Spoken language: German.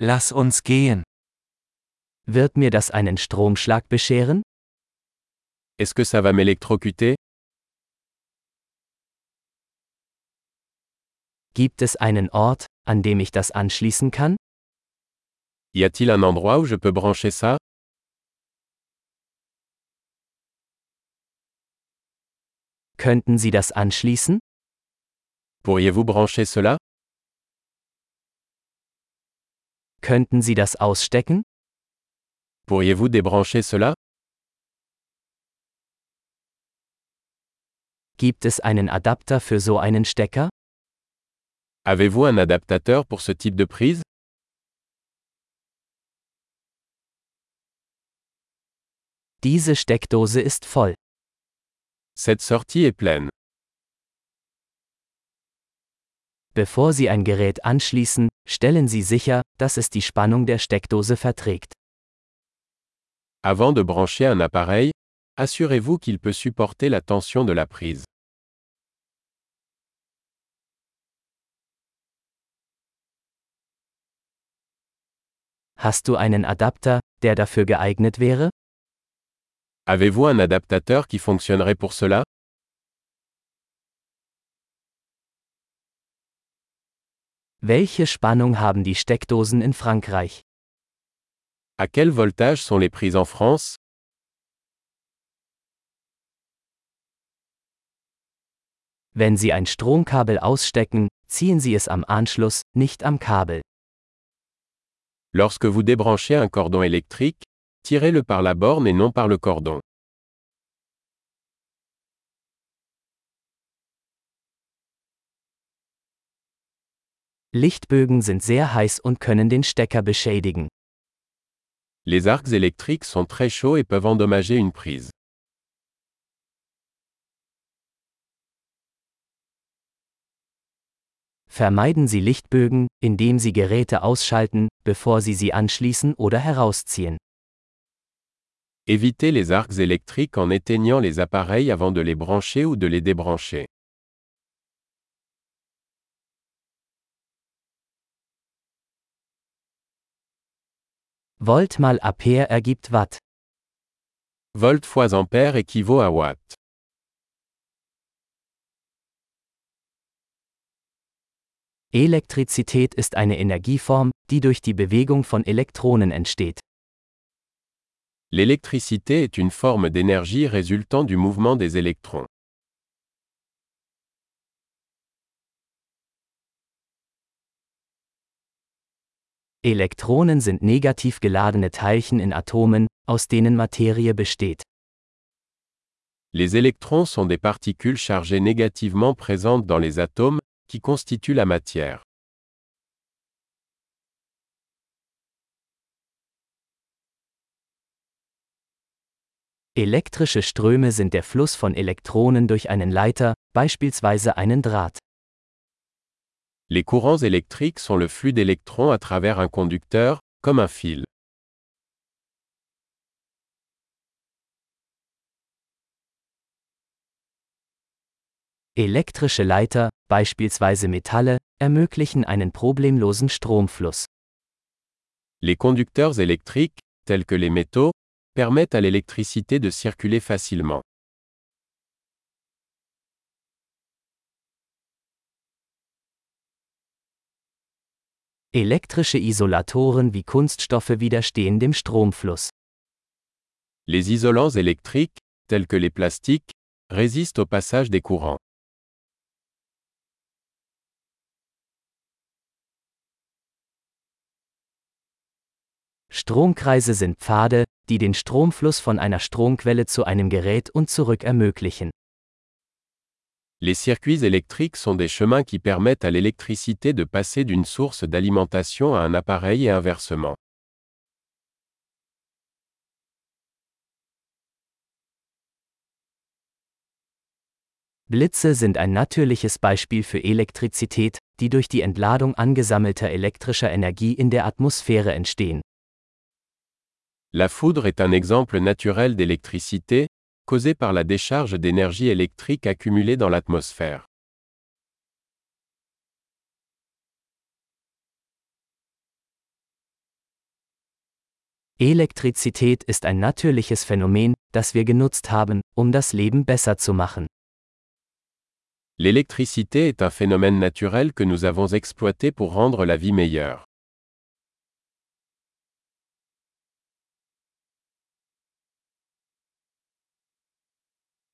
Lass uns gehen. Wird mir das einen Stromschlag bescheren? Est-ce que ça va m'électrocuter Gibt es einen Ort, an dem ich das anschließen kann? Y a-t-il un endroit où je peux brancher ça Könnten Sie das anschließen? Pourriez-vous brancher cela Könnten Sie das ausstecken? Pourriez-vous débrancher cela Gibt es einen Adapter für so einen Stecker? Avez-vous un adaptateur pour ce type de prise Diese Steckdose ist voll. Cette sortie est pleine. Bevor Sie ein Gerät anschließen, stellen Sie sicher, dass es die Spannung der Steckdose verträgt. Avant de brancher un appareil, assurez-vous qu'il peut supporter la tension de la prise. Hast du einen Adapter, der dafür geeignet wäre? Avez-vous un adaptateur qui fonctionnerait pour cela Welche Spannung haben die Steckdosen in Frankreich? À quel voltage sont les prises en France Wenn Sie ein Stromkabel ausstecken, ziehen Sie es am Anschluss, nicht am Kabel. Lorsque vous débranchez un cordon électrique, tirez-le par la borne et non par le cordon. Lichtbögen sind sehr heiß und können den Stecker beschädigen. Les arcs électriques sont très chauds et peuvent endommager une prise. Vermeiden Sie Lichtbögen, indem Sie Geräte ausschalten, bevor Sie sie anschließen oder herausziehen. Évitez les arcs électriques en éteignant les appareils avant de les brancher ou de les débrancher. Volt mal Ampere ergibt Watt. Volt fois ampère équivaut à watt. Elektrizität ist eine Energieform, die durch die Bewegung von Elektronen entsteht. L'électricité est une forme d'énergie résultant du mouvement des électrons. Elektronen sind negativ geladene Teilchen in Atomen, aus denen Materie besteht. Les électrons sont des particules chargées négativement présentes dans les atomes, qui constituent la matière. Elektrische Ströme sind der Fluss von Elektronen durch einen Leiter, beispielsweise einen Draht. Les courants électriques sont le flux d'électrons à travers un conducteur, comme un fil. Elektrische Leiter, beispielsweise Metalle, ermöglichen einen problemlosen Stromfluss. Les conducteurs électriques, tels que les métaux, permettent à l'électricité de circuler facilement. Elektrische Isolatoren wie Kunststoffe widerstehen dem Stromfluss. Les isolants électriques, tels que les plastiques, résistent au passage des courants. Stromkreise sind Pfade, die den Stromfluss von einer Stromquelle zu einem Gerät und zurück ermöglichen. Les circuits électriques sont des chemins qui permettent à l'électricité de passer d'une source d'alimentation à un appareil et inversement. Blitze sind ein natürliches Beispiel für Elektrizität, die durch die Entladung angesammelter elektrischer Energie in der Atmosphäre entstehen. La foudre est un exemple naturel d'électricité, causée par la décharge d'énergie électrique accumulée dans l'atmosphère. Elektrizität ist ein natürliches Phänomen, das wir genutzt haben, um das Leben besser zu machen. L'électricité est un phénomène naturel que nous avons exploité pour rendre la vie meilleure.